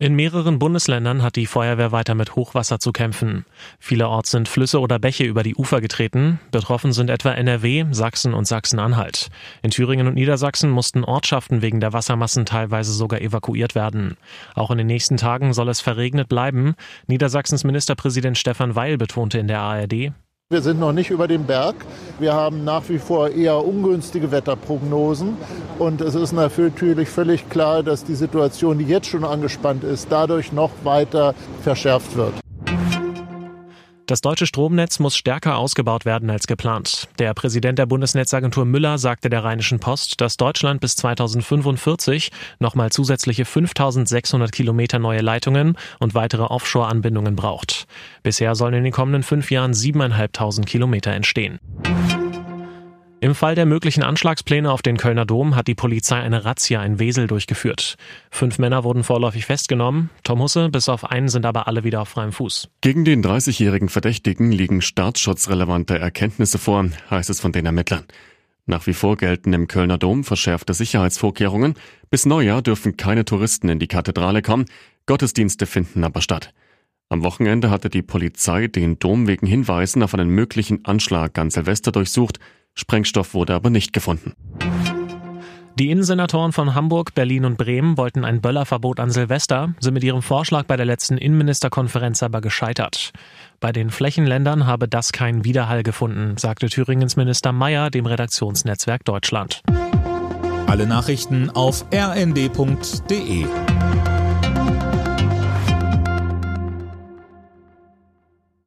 In mehreren Bundesländern hat die Feuerwehr weiter mit Hochwasser zu kämpfen. Vielerorts sind Flüsse oder Bäche über die Ufer getreten. Betroffen sind etwa NRW, Sachsen und Sachsen-Anhalt. In Thüringen und Niedersachsen mussten Ortschaften wegen der Wassermassen teilweise sogar evakuiert werden. Auch in den nächsten Tagen soll es verregnet bleiben. Niedersachsens Ministerpräsident Stefan Weil betonte in der ARD, wir sind noch nicht über dem Berg. Wir haben nach wie vor eher ungünstige Wetterprognosen. Und es ist natürlich völlig klar, dass die Situation, die jetzt schon angespannt ist, dadurch noch weiter verschärft wird. Das deutsche Stromnetz muss stärker ausgebaut werden als geplant. Der Präsident der Bundesnetzagentur Müller sagte der Rheinischen Post, dass Deutschland bis 2045 nochmal zusätzliche 5600 Kilometer neue Leitungen und weitere Offshore-Anbindungen braucht. Bisher sollen in den kommenden fünf Jahren 7.500 Kilometer entstehen. Im Fall der möglichen Anschlagspläne auf den Kölner Dom hat die Polizei eine Razzia in Wesel durchgeführt. Fünf Männer wurden vorläufig festgenommen. Tom Husse, bis auf einen sind aber alle wieder auf freiem Fuß. Gegen den 30-jährigen Verdächtigen liegen staatsschutzrelevante Erkenntnisse vor, heißt es von den Ermittlern. Nach wie vor gelten im Kölner Dom verschärfte Sicherheitsvorkehrungen. Bis Neujahr dürfen keine Touristen in die Kathedrale kommen. Gottesdienste finden aber statt. Am Wochenende hatte die Polizei den Dom wegen Hinweisen auf einen möglichen Anschlag an Silvester durchsucht. Sprengstoff wurde aber nicht gefunden. Die Innensenatoren von Hamburg, Berlin und Bremen wollten ein Böllerverbot an Silvester, sind mit ihrem Vorschlag bei der letzten Innenministerkonferenz aber gescheitert. Bei den Flächenländern habe das keinen Widerhall gefunden, sagte Thüringens Minister Mayer dem Redaktionsnetzwerk Deutschland. Alle Nachrichten auf rnd.de